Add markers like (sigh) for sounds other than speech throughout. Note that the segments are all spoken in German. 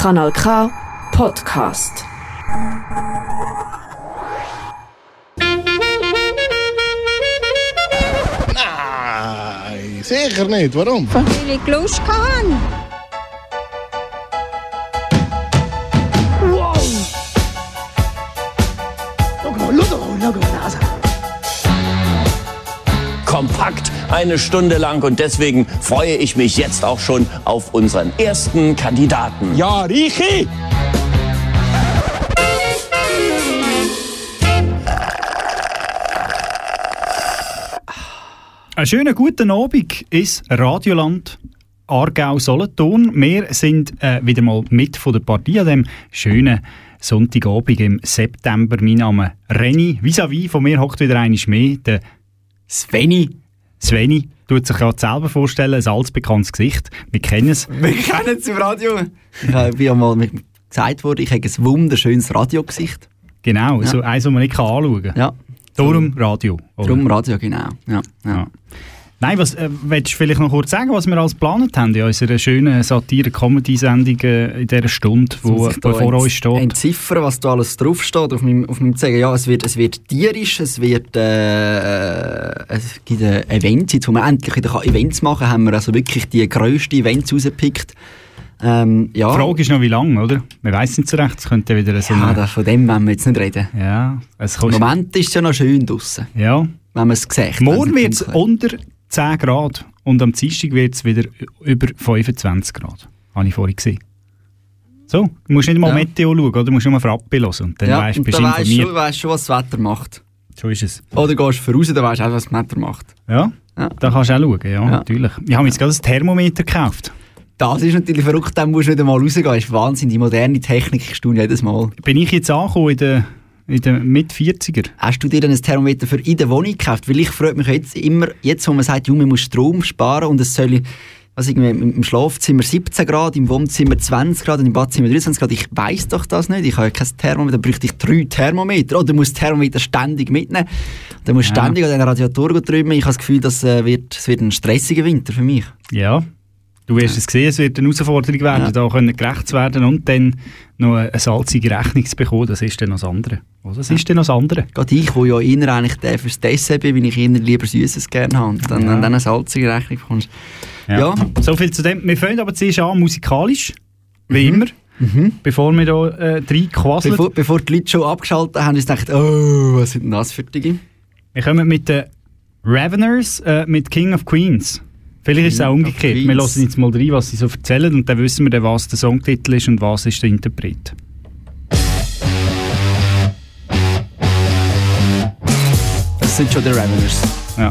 Kanal K Podcast. Nein, sicher nicht. Warum? Weil ich Lust hatte. Kompakt eine Stunde lang und deswegen freue ich mich jetzt auch schon auf unseren ersten Kandidaten. Ja, Richi! Einen schönen guten Abend ins Radioland Aargau-Solothurn. Wir sind äh, wieder mal mit von der Partie an dem schönen Sonntagabend im September. Mein Name Renny. Vis-à-vis von mir hockt wieder einmal mehr der Sveni. Sveni tut sich gerade selber vorstellen, ein altbekanntes Gesicht. Wir kennen es. Wir kennen es im Radio. Ich habe ja mal mit gesagt worden, ich habe ein wunderschönes Radiogesicht. Genau, Ja. so eins, das man nicht anschauen kann. Ja, Darum Radio. oder? drum Radio, genau. Ja, ja. Ja. Nein, was äh, willst du vielleicht noch kurz sagen, was wir alles geplant haben in unserer schönen Satire-Comedy-Sendung äh, in dieser Stunde, wo, da vor uns steht? Entziffern, was da alles draufsteht auf meinem, auf meinem Zettel. Ja, es wird, es wird tierisch, es wird, äh, äh, es gibt äh, Events, jetzt wo wir endlich wieder kann Events machen haben wir also wirklich die grössten Events rausgepickt. Ähm, ja, Die Frage ist noch, wie lange, oder? Wir wissen nicht so recht, es könnte wieder so ja da, von dem wollen wir jetzt nicht reden. Ja, es Im. Moment ist es ja noch schön draussen, Ja. wenn man es sieht. Morgen wird es unter 10 Grad und am Dienstag wird es wieder über 25 Grad. Habe ich vorhin gesehen. So, du musst nicht mal Ja. Meteo schauen, oder? Du musst nur Frappi hören und dann ja, weißt du, bist dann informiert. du weisst schon, was das Wetter macht. So ist es. Oder gehst du voraus, dann weisst du auch, was das Wetter macht. Ja, Ja. da kannst du auch schauen, ja, Ja. natürlich. Ich habe jetzt gerade ein Thermometer gekauft. Das ist natürlich verrückt, dann musst du nicht einmal rausgehen. Das ist Wahnsinn, die moderne Technik ist jedes Mal. Bin ich jetzt angekommen in den, in den Mit-40er? Hast du dir dann ein Thermometer für in der Wohnung gekauft? Weil ich freue mich jetzt immer, jetzt wo man sagt, Junge, man muss Strom sparen und es soll, was irgendwie, im im Schlafzimmer 17 Grad, im Wohnzimmer 20 Grad und im Badzimmer 23 Grad. Ich weiss doch das nicht. Ich habe ja kein Thermometer, dann bräuchte ich drei Thermometer. Oder du musst das Thermometer ständig mitnehmen. Dann musst du Ja. ständig an den Radiator drüben. Ich habe das Gefühl, das äh, wird, es wird ein stressiger Winter für mich. Ja. Du wirst es sehen, es wird eine Herausforderung werden, Ja. da können gerecht zu werden und dann noch eine salzige Rechnung zu bekommen. Das ist dann noch das andere. Oder? Das ist dann noch das andere. Gerade ich, wo ja eher eigentlich der fürs Dessert bin, weil ich eher lieber Süßes gerne habe. Und dann, Ja. dann eine salzige Rechnung bekommst. Ja. So viel zu dem. Wir fangen aber zuerst an musikalisch, wie immer, bevor wir da äh, reinquasseln. Bevor, bevor die Leute schon abgeschaltet haben, sie gedacht, oh, was sind denn das für Dinge? Wir kommen mit den Raveners, äh, mit King of Queens. Vielleicht ist es auch of umgekehrt. Wir lassen jetzt mal rein, was sie so erzählen und dann wissen wir dann, was der Songtitel ist und was ist der Interpret. Das sind schon die Raveners. Ja.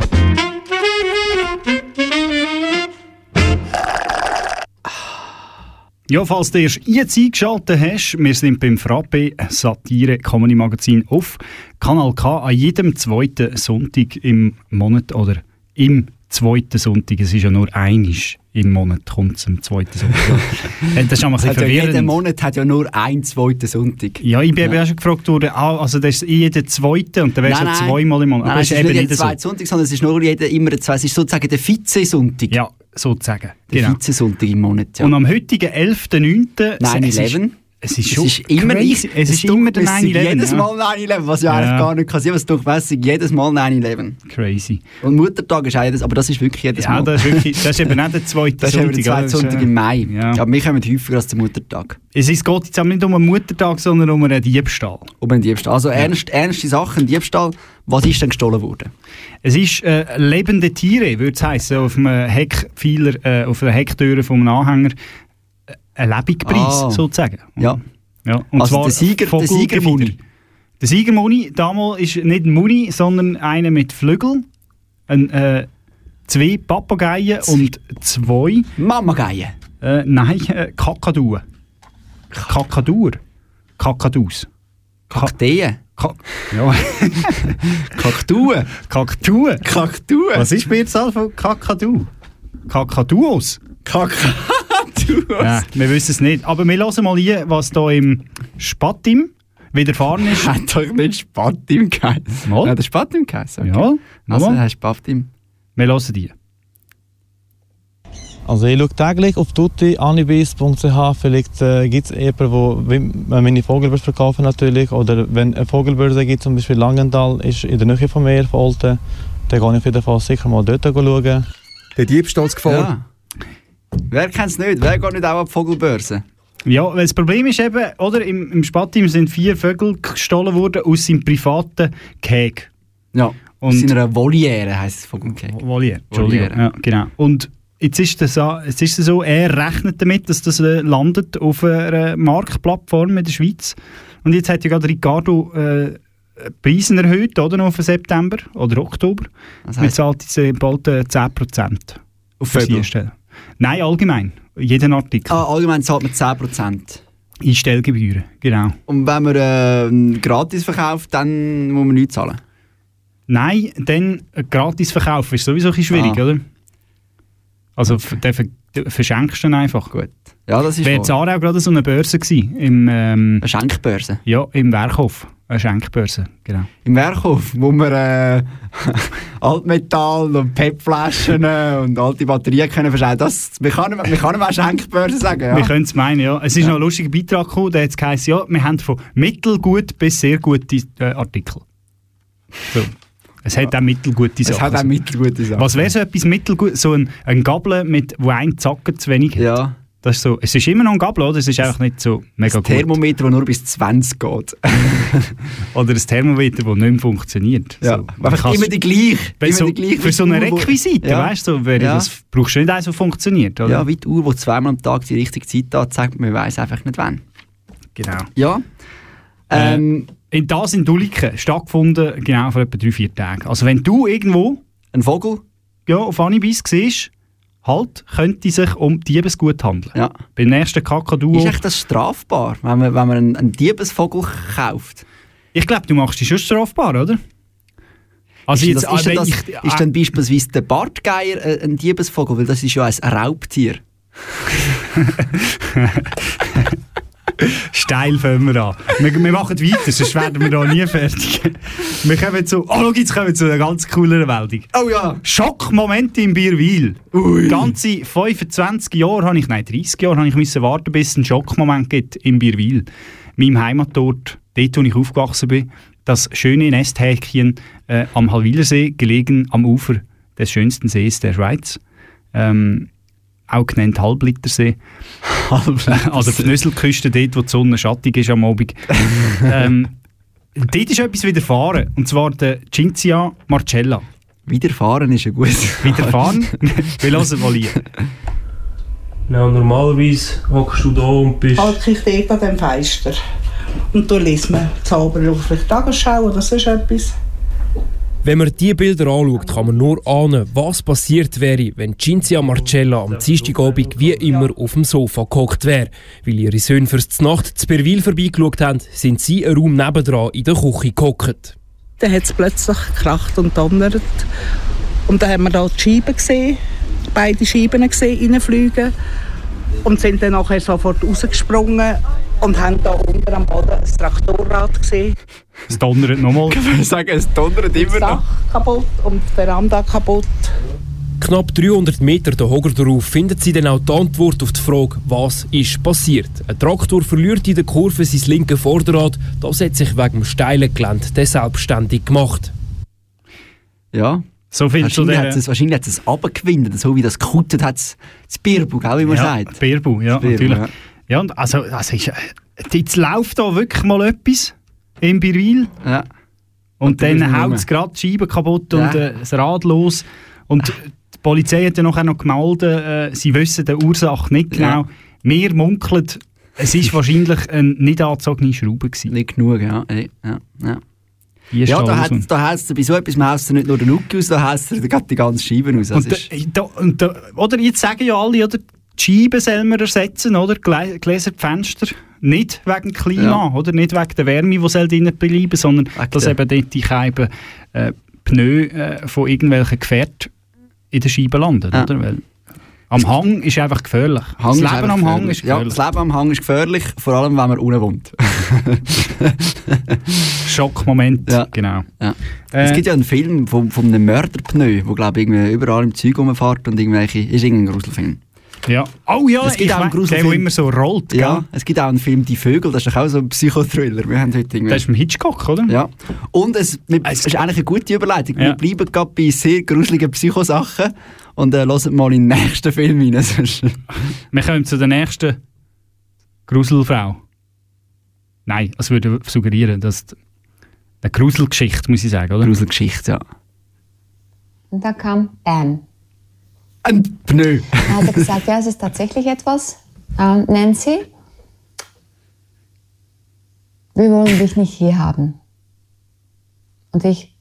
Ja, falls du erst jetzt eingeschaltet hast, wir sind beim Frappe Satire Comedy Magazin auf Kanal K an jedem zweiten Sonntag im Monat oder im zweiten Sonntag. Es ist ja nur einisch im Monat kommt es am zweiten Sonntag. (laughs) Das ist ein bisschen Also jeder verwirrend. Monat hat ja nur einen zweiten Sonntag. Ja, ich bin eben auch schon gefragt worden, ah, also das ist jeder zweite und dann du Nein, nein. zweimal im Monat. Nein, Aber es das ist nicht jeder so. zweite Sonntag, sondern es ist nur jeder, immer der zweite. Es ist sozusagen der Vize-Sonntag. Ja, sozusagen. Der Genau. Vize-Sonntag im Monat. Ja. Und am heutigen 11.09. 9/11. Es ist Es schon ist immer crazy. nicht. Es ist immer der 9-11. Jedes ja. Mal 9-11, was ja, Ja. eigentlich gar nicht kann sein, was weiss, jedes Mal 9-11. Crazy. Und Muttertag ist auch jedes, aber das ist wirklich jedes Ja, Mal. das ist, wirklich, das ist eben nicht der zweite (laughs) das ist eben der zweite Sonntag im Mai. Ja. Aber wir kommen häufiger als der Muttertag. Es ist, geht jetzt auch nicht um einen Muttertag, sondern um einen Diebstahl. Um einen Diebstahl. Also ernst, ernste Sachen, Diebstahl. Was ist denn gestohlen worden? Es ist äh, lebende Tiere, würde es heißen, auf einem Heckpfeiler, äh, auf einer Hecktüre einem Anhänger. äh, Ein Lebigpreis, Ah. sozusagen. Ja. ja. Und Also zwar der Sieger- der. Siegermuni. Der Siegermuni damals ist nicht Muni, sondern einer mit Flügeln. Ein, äh, zwei Papageien und zwei, Mamageier. äh, nein, äh, Kakaduen. Kakadur. Kakadus. Ka Kakteen. Ka ja, (laughs) Kaktuen. Kaktuen. Kaktuen. Was ist Mehrzahl von Kakadu? Kakaduos? Kakaduen. Ja, wir wissen es nicht. Aber wir hören mal hier, was da im Spatim widerfahren ist. Hat doch nicht Spatim geheißen. Mal. Hat er Spatim geheißen? Okay. Ja, Also, hat Spatim. wir hören die. Also ich schaue täglich auf tutti.anibis.ch, vielleicht äh, gibt es jemanden, wo wenn man meine Vogelbörse verkaufen natürlich, oder wenn eine Vogelbörse gibt, zum Beispiel Langenthal, ist in der Nähe von mir, von Olten, dann gehe ich auf jeden Fall sicher mal dort schauen. Der Diebstahlsgefahr. Ja. Wer kennt es nicht? Wer geht nicht auch an die Vogelbörse? Ja, weil das Problem ist eben, oder, im, im Spatim sind vier Vögel gestohlen worden aus seinem privaten Gehege. Ja. Und- Und in einer Voliere heisst es Vogelkäse. Voliere, Entschuldigung. Voliere. Ja, genau. Und jetzt ist es so, er rechnet damit, dass das äh, landet auf einer Marktplattform in der Schweiz. Und jetzt hat ja gerade Ricardo äh, Preise erhöht, oder, noch für September oder Oktober. Was Man zahlt jetzt äh, bald äh, 10% Auf für die Vögel? Stelle. Nein, allgemein. Jeden Artikel. Ah, allgemein zahlt man 10%. Einstellgebühren, genau. Und wenn man äh, gratis verkauft, dann muss man nichts zahlen. Nein, dann äh, gratis verkaufen ist sowieso ein bisschen schwierig, Ah. oder? Also den ver verschenkst du dann einfach. Gut. Ja, das ist Wäre wahr. Aarau gerade so eine Börse gewesen, im, ähm, Eine Schenkbörse. ja, im Werkhof. Eine Schenkbörse, genau. Im Werkhof, wo man äh, (laughs) Altmetall und PET-Flaschen und alte Batterien können verschenken. Das, wir können, wir können auch Schenkbörse sagen, ja. Wir können es meinen, ja. Es ist noch ein lustiger Beitrag gekommen, der hat geheißen, ja, wir haben von mittelgut bis sehr gute äh, Artikel. So. Es hat auch mittelgute Sachen. Es hat auch mittelgute Sachen. Was wäre so etwas mittelgut? So ein, ein Gabel, mit, wo ein Zacken zu wenig hat. Ja. Das ist so, es ist immer noch ein Gabel, oder? Es ist einfach nicht so mega Das gut. Thermometer, das nur bis 20 geht. (laughs) Oder ein Thermometer, das nicht mehr funktioniert. Ja. So, Einfach immer die gleiche. Immer so, die gleiche für so eine Uhr, Requisite, Ja. weißt du, so, Ja. das brauchst du nicht eins, das funktioniert, oder? Ja, wie die Uhr, die zweimal am Tag die richtige Zeit anzeigt, man weiß einfach nicht wann. genau. Ja. Ähm, In das in Dulliken stattgefunden, genau vor etwa drei, vier Tagen. Also wenn du irgendwo ein Vogel? ja, auf Anibis siehst, halt, könnte sich um Diebesgut handeln. Ja. Beim nächsten Kakadu. Ist echt das strafbar, wenn man, wenn man einen, einen Diebesvogel kauft? Ich glaube, du machst dich schon strafbar, oder? Also ist, jetzt, das, ist, wenn das, ich- ist dann beispielsweise der Bartgeier äh, ein Diebesvogel? Weil das ist ja ein Raubtier. (laughs) Steil fangen wir an. Wir, wir machen weiter, sonst werden wir da nie fertig. Wir kommen zu, oh, schau, jetzt kommen wir zu einer ganz coolen Meldung. Oh ja! Schockmomente im Bierwil. Ganze 25 Jahre habe ich, nein 30 Jahre habe ich müssen warten, bis es einen Schockmoment gibt im Bierwil. Meinem Heimatort, dort wo ich aufgewachsen bin, das schöne Nesthäkchen äh, am Halwilersee, gelegen am Ufer des schönsten Sees der Schweiz. Ähm, auch genannt (laughs) Halblitersee. also die Nüsselküste, dort wo die Sonne schattig ist am Abend. (laughs) ähm, dort ist etwas widerfahren. Und zwar der Cinzia Marcella. Widerfahren ist ja gut. Widerfahren? (laughs) Wir hören mal hier. Ja, normalerweise hockst du da und bist... Halt ich dort an dem Fenster. Und da liest man die Tagesschau oder sonst etwas. Wenn man diese Bilder anschaut, kann man nur ahnen, was passiert wäre, wenn Cinzia Marcella am Dienstagabend wie immer auf dem Sofa gehockt wäre. Weil ihre Söhne fürs Nacht zu Perwil vorbeigeschaut haben, sind sie einen Raum nebendran in der Küche gehockt. Dann hat es plötzlich gekracht und donnert. Und dann haben wir da die Scheiben gesehen, beide Scheiben gesehen, reinfliegen. Und sind dann nachher sofort rausgesprungen und haben da unten am Boden das Traktorrad gesehen. Es donnert nochmal. (laughs) Ich würde sagen, es donnert immer Dach kaputt und die Veranda kaputt. Knapp 300 Meter den Hoger darauf findet sie dann auch die Antwort auf die Frage, was ist passiert. Ein Traktor verliert in der Kurve sein linkes Vorderrad, das hat sich wegen dem steilen Gelände selbstständig gemacht. Ja. So viel wahrscheinlich hat es, wahrscheinlich hat es abgewindet, so wie das gekutet hat, das Birbu, gell, wie man ja, sagt. Birbu, ja, Das Birbu, natürlich. ja. Ja, und also, also ist, äh, jetzt läuft da wirklich mal etwas im Birwil. Ja. Und, Und dann haut es gerade die Scheibe kaputt und Ja. äh, das Rad los. Und die Polizei hat ja nachher noch gemeldet, äh, sie wissen die Ursache nicht genau. Ja. Wir munkeln, es ist wahrscheinlich eine nicht angezogene Schraube gewesen. Nicht genug, ja. Ey, ja, ja. Ja, da da hat's bei so etwas haust du nicht nur den Nuki aus, da du gerade die ganze Scheibe aus. Und, da, da, und da, oder jetzt sagen ja alle, oder, die Scheiben soll man ersetzen, oder? Glä- Gläser, die Fenster. Nicht wegen Klima, Ja. oder? Nicht wegen der Wärme, die soll drinnen bleiben, sondern dass der- eben dort die Scheiben äh, Pneu äh, von irgendwelchen Gefährten in der Scheibe landen, Ja. oder? Weil am Hang ist einfach gefährlich. Hang das Leben am Hang ist gefährlich. Ja, das Leben am Hang ist gefährlich, vor allem wenn man unten wohnt. (laughs) Schockmoment, Ja. genau. Ja. Äh, es gibt ja einen Film von, von einem Mörderpneu, wo glaube ich irgendwie überall im Zeug rumfährt und irgendwelche, ist irgendein Gruselfilm. Ja. Oh ja, Es gibt auch einen der, der immer so rollt, Ja, gell? es gibt auch einen Film «Die Vögel», das ist doch auch so ein Psychothriller. Wir haben heute irgendwie... Das ist vom Hitchcock, oder? Ja. Und es, wir, es ist eigentlich eine gute Überleitung. Ja. Wir bleiben gerade bei sehr gruseligen Psychosachen und äh, hören mal in den nächsten Film rein. (laughs) Wir kommen zu der nächsten Gruselfrau. Nein, das würde suggerieren, dass eine Gruselgeschichte, muss ich sagen, oder? Gruselgeschichte, ja. Und da kam Bam. Ein Pneu. Da hat gesagt, ja, es ist tatsächlich etwas. Ähm, Nancy, wir wollen dich nicht hier haben. Und ich,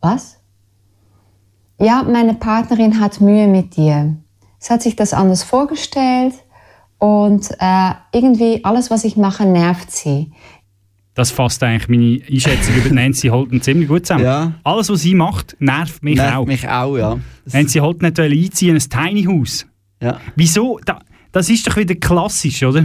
was? Ja, meine Partnerin hat Mühe mit dir. Sie hat sich das anders vorgestellt und äh, irgendwie alles, was ich mache, nervt sie. Das fasst eigentlich meine Einschätzung über Nancy Holden ziemlich gut zusammen. Ja. Alles, was sie macht, nervt mich Nervt auch. mich auch, ja. Nancy Holden nicht einziehen, ein Tiny House. Ja. Wieso? Da, das ist doch wieder klassisch, oder?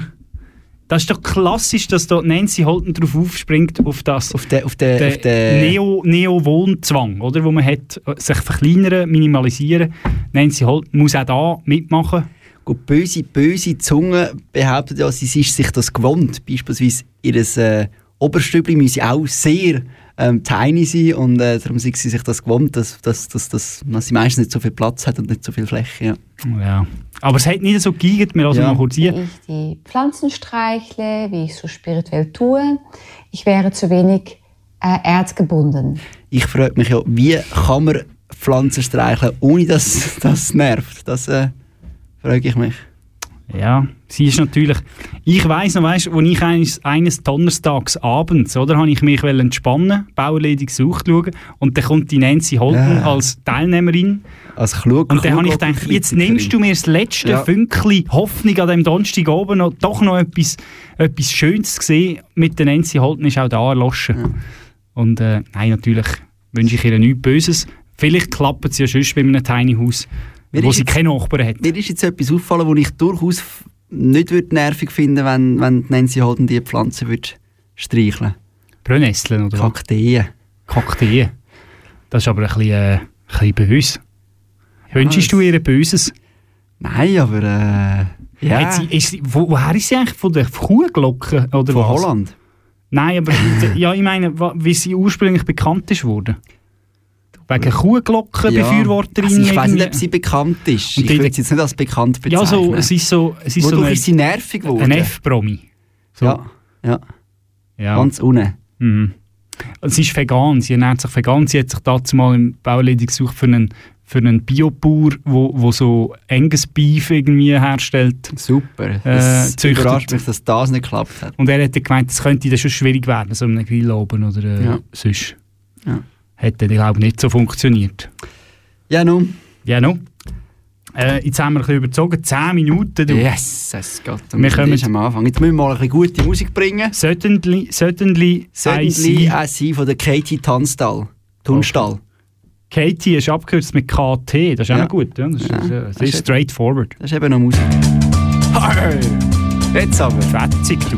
Das ist doch klassisch, dass da Nancy Holden drauf aufspringt, auf das Auf den, auf den, der auf den Neo, Neo-Wohnzwang, oder? Wo man hat, äh, sich verkleinern, minimalisieren. Nancy Holden muss auch da mitmachen. Gut, böse, böse Zunge behauptet ja, sie ist sich das gewohnt. Beispielsweise ihr äh, Oberstübli müsse auch sehr ähm, tiny sein und äh, darum ist sie sich das gewohnt, dass, dass, dass, dass, dass sie meistens nicht so viel Platz hat und nicht so viel Fläche. Ja. Ja. Aber es hat nicht so geigert, wir lassen Ja. mal kurz hier. ich die Pflanzen streichle, wie ich so spirituell tue. Ich wäre zu wenig äh, erdgebunden. Ich frage mich ja, wie kann man Pflanzen streicheln, ohne dass (laughs) das nervt? Das äh, frage ich mich. Ja, sie ist natürlich. Ich weiss noch, weißt, als ich eines, eines Donnerstags abends, oder, habe ich mich entspannen, Bauerledig gesucht schauen, und dann kommt die Nancy Holden Ja. als Teilnehmerin. Als klug, Und dann habe ich gedacht, jetzt nimmst du mir das letzte Ja. Fünkchen Hoffnung an dem Donnerstag oben noch, doch noch etwas, etwas Schönes zu sehen. Mit der Nancy Holden ist auch da erloschen. Und äh, nein, natürlich wünsche ich ihr nichts Böses. Vielleicht klappt es ja sonst bei einem Tiny House, Mir wo ist sie jetzt- keine Nachbarn hat. Mir ist jetzt etwas aufgefallen, wo ich durchaus nicht würd nervig finden wenn, wenn Nancy Holden die Pflanze würd streicheln Brennnesseln oder was? Kakteen. Kakteen. Das ist aber ein bisschen, äh, ein bisschen böse. Wünschst du ihr Böses? Nein, aber äh, ja. Sie, ist sie, wo, woher ist sie eigentlich? Von der Kuhglocke? Oder Von was? Holland? Nein, aber (laughs) ja, ich meine, wie sie ursprünglich bekannt ist worden. Wegen Kuhglockenbefürworterin. Also ich weiß nicht, ob sie bekannt ist. Und ich würde sie jetzt nicht als bekannt bezeichnen. Ja, so, es ist so, es ist so Wodurch eine, ist sie nervig geworden? ein F-Promi. So. Ja, ja. Ja. Ganz unten. Mhm. Sie ist vegan, sie ernährt sich vegan. Sie hat sich dazu mal im Baulehrling gesucht für einen, für einen Biobauer, wo, wo so Angus Beef irgendwie herstellt. Super. Äh, Das züchtet. überrascht mich, dass das nicht geklappt hat. Und er hat gemeint, das könnte dann schon schwierig werden, so einem Grill oben oder äh, Ja. sonst. Ja. Hätte, glaube ich, nicht so funktioniert. Ja, nun. Ja, no. Äh, jetzt haben wir ein bisschen überzogen. 10 Minuten. Du. Yes, es geht. Wir kommen- am Anfang. Jetzt müssen wir mal ein bisschen gute Musik bringen. Certainly, certainly, Certainly IC. IC von der Katie Tanstall. Tunstall. Katie ist abgekürzt mit KT, das ist auch Ja. noch gut. Ja? Das ist, Ja. äh, Das ist- straightforward. Das ist eben noch Musik. Hey. Jetzt aber. Fetzig, du.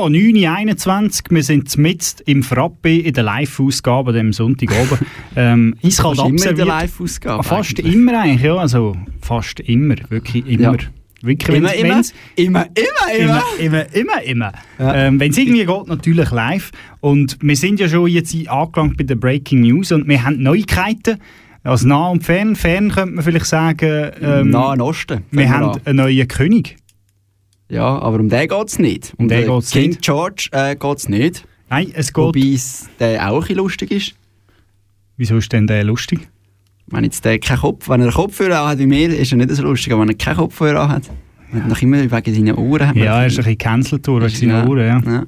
Ja, 9.21 wir sind mitten im Frappe in der Live-Ausgabe am Sonntagabend. (laughs) ähm, eiskalt Fast immer in der abserviert. Live-Ausgabe Fast eigentlich. immer eigentlich, ja. Also fast immer, wirklich immer. Ja. Wirklich, Immer, immer, immer, immer, immer, immer. immer, immer, immer. Ähm, Wenn es irgendwie geht, natürlich live. Und wir sind ja schon jetzt angelangt bei den Breaking News und wir haben Neuigkeiten. Also nah und fern. Fern könnte man vielleicht sagen, ähm, Nahen Osten. wir fangen haben an. einen neuen König. Ja, aber um den geht es nicht. Um, den den geht's King nicht. George äh, geht es nicht. Nein, es geht... Wobei es der auch ein lustig ist. Wieso ist denn der lustig? Wenn jetzt der keinen Kopf, wenn er einen Kopfhörer hat wie mir, ist er nicht so lustig, aber wenn er keinen Kopfhörer hat, wenn er noch immer wegen seinen Ohren hat. Ja, er ist ein bisschen gecancelt wegen seinen Ja. Ohren, ja. Ja.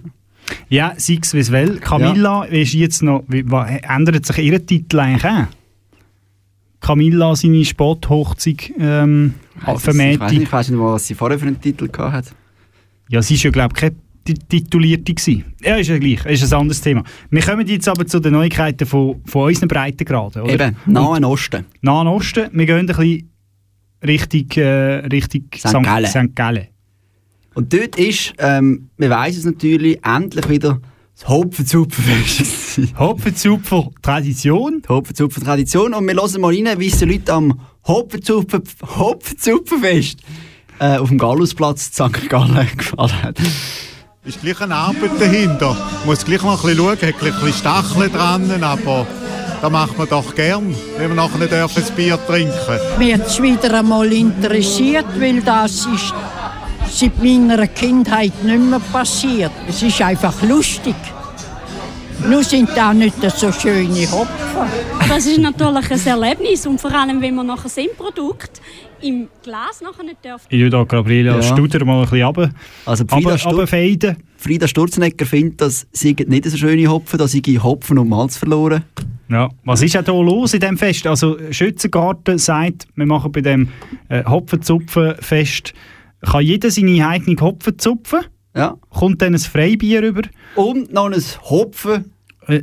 Ja, sei es wie es will. Camilla ist jetzt noch... Ändert sich ihr Titel eigentlich auch? Camilla seine Sporthochzeit ähm, nicht, ich weiss nicht was sie vorher für einen Titel gehabt hat. Ja, sie ist ja, glaube ich, keine Ti- Titulierte gewesen. Ja, ist ja gleich. Ist ein anderes Thema. Wir kommen jetzt aber zu den Neuigkeiten von, von unseren Breitengraden. Oder? Eben, Nahen Osten. Nahen Osten. Wir gehen ein bisschen Richtung, äh, Richtung St. Gallen. St. Gallen. Und dort ist, ähm, man weiss es natürlich, endlich wieder das Hopfenzupferfest. Hopfenzupfer Tradition. Hopfenzupfer Tradition. Und wir hören mal rein, wie es den Leuten am Hopfenzupfer, Hopfenzupferfest äh, auf dem Gallusplatz in St. Gallen (laughs) gefallen hat. Ist gleich eine Arbeit dahinter. Muss gleich mal ein bisschen schauen, hat gleich ein bisschen Stacheln dran, aber das macht man doch gern, wenn wir nachher nicht das Bier trinken Mich hat es wieder einmal interessiert, weil das ist seit meiner Kindheit nicht mehr passiert. Es ist einfach lustig. Nur sind da nicht so schöne Hopfen. Das ist natürlich ein Erlebnis und vor allem, wenn man nachher das Produkt im Glas nachher nicht darf. Ich tue da Gabriela Ja. Studer mal ein bisschen runter. Also Frida, Aber- Stur. Frida Sturzenegger findet, das sei nicht so schöne Hopfen, da sei Hopfen und Malz verloren. Ja, was ist denn hier los in diesem Fest? Also Schützengarten sagt, wir machen bei dem äh, Hopfenzupfenfest, kann jeder seine eigene Hopfen zupfen. Ja. Kommt dann ein Freibier über. Und noch ein Hopfen,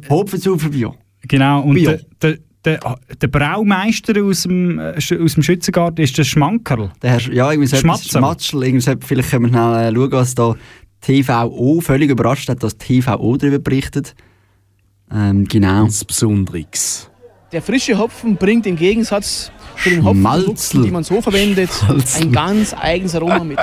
Hopfenzupferbier. Genau, und Bio. der, der, der, der Braumeister aus dem, äh, aus dem Schützengarten ist der Schmankerl. Der Herr, ja, irgendwie so Schmatzel. Schmatzel. Irgendwie vielleicht können wir schnell äh, schauen, was da TVO völlig überrascht hat, dass TVO darüber berichtet. Ähm, genau. Das Besonderes. Der frische Hopfen bringt im Gegensatz zu den Hopfenprodukten, Schmalzel. die man so verwendet, Schmalzel. ein ganz eigenes Aroma mit.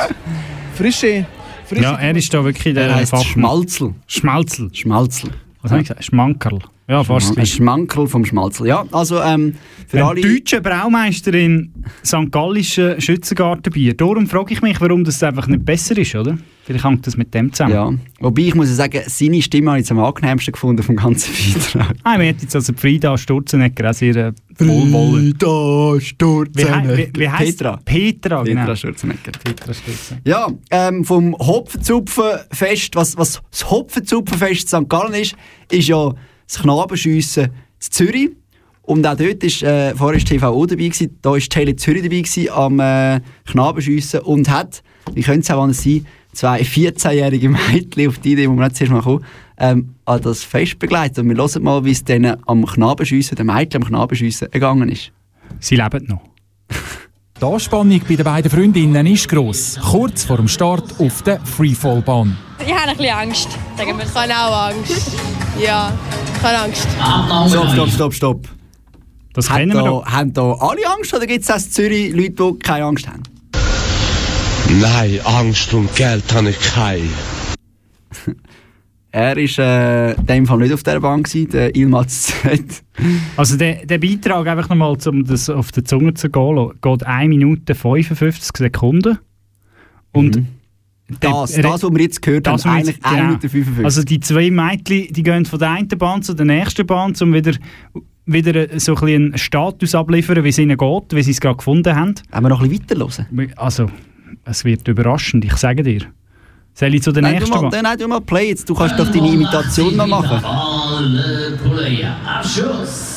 Frische, frische Ja, er ist da wirklich der Er heisst Fachmann. Schmalzel. Schmalzel. Schmalzel. Was habe ich gesagt? Schmankerl. Ja, fast Ein. Schmankerl vom Schmalzel. Ja, also ähm, für Ein alle... deutscher Braumeister in St. Gallischen Schützengartenbier. Darum frage ich mich, warum das einfach nicht besser ist, oder? Vielleicht hängt das mit dem zusammen. Ja, wobei ich muss ja sagen, seine Stimme habe ich jetzt am angenehmsten gefunden vom ganzen Beitrag. (laughs) Ah, wir hätten jetzt also Frida Sturzenegger auch sehr äh, wohlwollend. Frida Wie, hei- wie, wie heisst Petra. Petra, genau. Petra Sturzenegger. Petra Sturzenegger. Ja, ähm, vom Hopfenzupfenfest, was, was das Hopfenzupfenfest St. Gallen ist, ist ja das Knabenschiessen in Zürich. Und auch dort ist, äh, vorher war TVO dabei, gewesen, da war Tele Zürich dabei gewesen, am äh, Knabenschiessen und hat, wie könnte es auch anders sein, zwei 14-jährige (laughs) Mädchen, auf die Idee, wo wir nicht zuerst mal kommen, ähm, an das Fest begleitet. Und wir hören mal, wie es denen am Knabenschiessen, den Mädchen am Knabenschiessen gegangen ist. Sie leben noch. (laughs) Die Anspannung bei den beiden Freundinnen ist gross. Kurz vor dem Start auf der Freefallbahn. Ich habe ein bisschen Angst. Sagen wir. Ich habe auch Angst. Ja, ich habe Angst. Stopp, stopp, stopp, stopp. Das Hat kennen wir da, doch. Haben da alle Angst oder gibt es in Zürich Leute, die keine Angst haben? Nein, Angst und Geld habe ich keine. (laughs) Er war äh, in dem Fall nicht auf dieser Bahn, gewesen, der Ilmaz Z. Also der, der Beitrag, einfach nochmal, um das auf die Zunge zu gehen, geht 1 Minute 55 Sekunden. Und der- Das, das, was wir jetzt gehört Das, haben, eigentlich jetzt- 1 genau. Minute 55. Also die zwei Mädchen, die gehen von der einen Bahn zu der nächsten Bahn, um wieder, wieder so ein einen Status abliefern, wie es ihnen geht, wie sie es gerade gefunden haben. Haben wir noch ein bisschen weiterhören? Also, es wird überraschend, ich sage dir. Soll ich zu der nein, du nächsten mal, Bahn? nein, du mal play jetzt. Du kannst doch deine Imitation noch machen.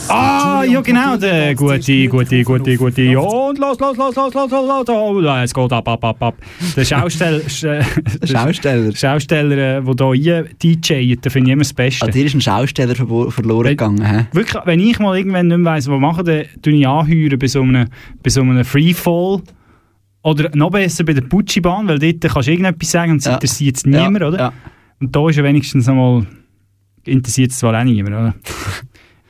Ah, ja genau, der gute, gute, gute, gute. Und los, los, los, los, los, los, los. Ja, Es geht ab, ab, ab, ab. Der Schausteller, (laughs) der Schausteller, Schausteller, äh, der hier DJt, den finde ich immer das Beste. Ah, dir ist ein Schausteller verloren gegangen. hä? Wirklich, wenn ich mal irgendwann nicht mehr weiss, was machen, dann tue ich anheuern bei so einem, bei so einem Freefall. Oder noch besser bei der Putschi-Bahn, weil dort kannst du irgendetwas sagen und es Ja. interessiert es niemand, Ja, oder? ja. Und da ist ja wenigstens einmal interessiert es zwar auch niemand, oder? (laughs)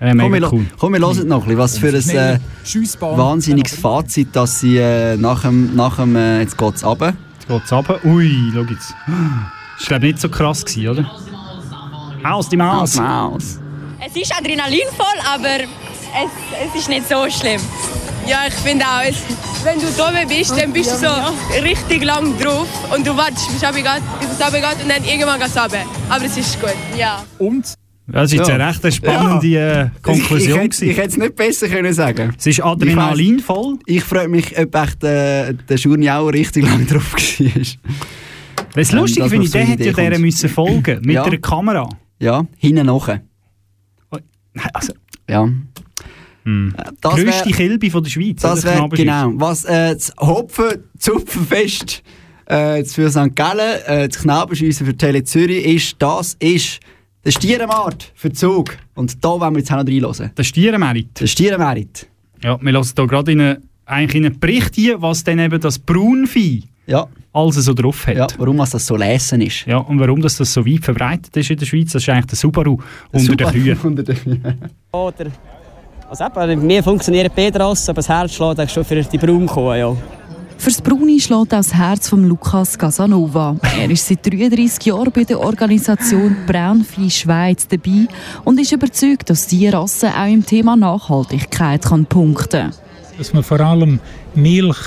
Ja, Komm, wir, cool. komm, wir hören noch ein bisschen, was für ein äh, wahnsinniges Fazit, dass sie äh, nach dem, nach dem äh, jetzt geht es runter. Jetzt geht es runter. Ui, schau jetzt. Das war nicht so krass, gewesen, oder? Aus die Maus! Maus. Es ist adrenalinvoll, aber es, es ist nicht so schlimm. Ja, ich finde auch, es, wenn du da bist, dann bist du so richtig lang drauf und du wartest, bis es runtergeht, bis es runtergeht und dann irgendwann geht es runter. Aber es ist gut, ja. Und? Das ist jetzt eine recht spannende äh, Konklusion. Ich, ich, ich, ich hätte es nicht besser können sagen. Es ist adrenalinvoll. Ich, ich freue mich, ob echt der, der Journey auch richtig lang drauf (laughs) war. Was Ähm, lustig dass finde ich, der hätte ja der müssen folgen mit Ja. einer Kamera. Ja, hinten nachher. Also, Ja. Das grösste wär- Kilbe von der Schweiz. Das wäre genau. Was äh, das Hopfen Zupfenfest äh, für St. Gallen, äh, das Knabenschiessen für Tele Zürich ist, das ist der Stierenmarkt für Zug. Und da wollen wir jetzt auch noch reinhören. Der Stierenmerit. Der Stierenmerit. Ja, wir lassen hier gerade in eine, eigentlich in einen Bericht hier, was dann eben das Braunvieh ja. alles so drauf hat. Ja, warum was das so lesen ist. Ja, und warum das, das so weit verbreitet ist in der Schweiz, das ist eigentlich der Subaru unter den Kühen. (laughs) unter den Kühen. Oder, also eben, mir funktionieren beide Rassen, aber das Herz schlägt eigentlich schon für die Braunkuh, ja. Fürs Bruni schlägt auch das Herz von Lukas Casanova. Er ist seit 33 Jahren bei der Organisation Braunvieh Schweiz dabei und ist überzeugt, dass diese Rasse auch im Thema Nachhaltigkeit kann punkten dass man vor allem Milch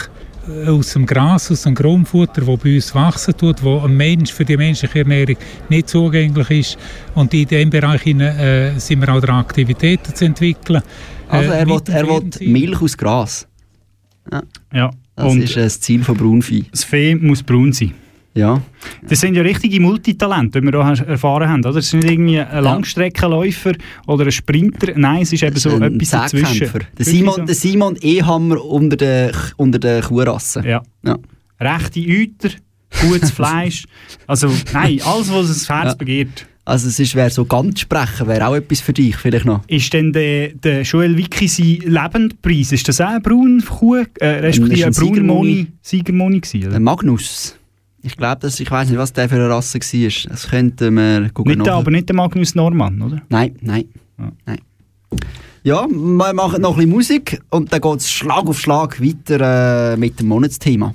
aus dem Gras, aus dem Grundfutter, wo bei uns wachsen tut, wo ein Mensch für die menschliche Ernährung nicht zugänglich ist. Und in diesem Bereich hinein, äh, sind wir auch daran, Aktivitäten zu entwickeln. Also Äh, er will, er will. Milch aus Gras. Ja. Ja. Das und ist äh, das Ziel von Braunvieh. Das Vieh muss braun sein. Ja. Das sind ja richtige Multitalente, wie wir hier erfahren haben. Oder? Es ist nicht irgendwie ein Langstreckenläufer oder ein Sprinter. Nein, es ist eben so ein etwas dazwischen. Der Simon, so. der Simon Ehammer unter den, unter den Kuhrassen. Ja. ja. Rechte Euter, gutes (laughs) Fleisch. Also, nein, alles, was das Herz Ja. begehrt. Also es ist, wäre so ganz sprechen, wäre auch etwas für dich vielleicht noch. Ist denn der, der Joel Wicki sein Lebendpreis, ist das auch ein Braunkuh, äh, respektive ein ein Braunmoni, Siegermoni gewesen? Der Magnus. Ich glaube, dass ich weiß nicht, was der für eine Rasse war. Das könnten wir gucken. Nicht der, aber nicht der Magnus Norman, oder? Nein, nein. nein. Ja, wir machen noch ein bisschen Musik und dann geht es Schlag auf Schlag weiter äh, mit dem Monatsthema.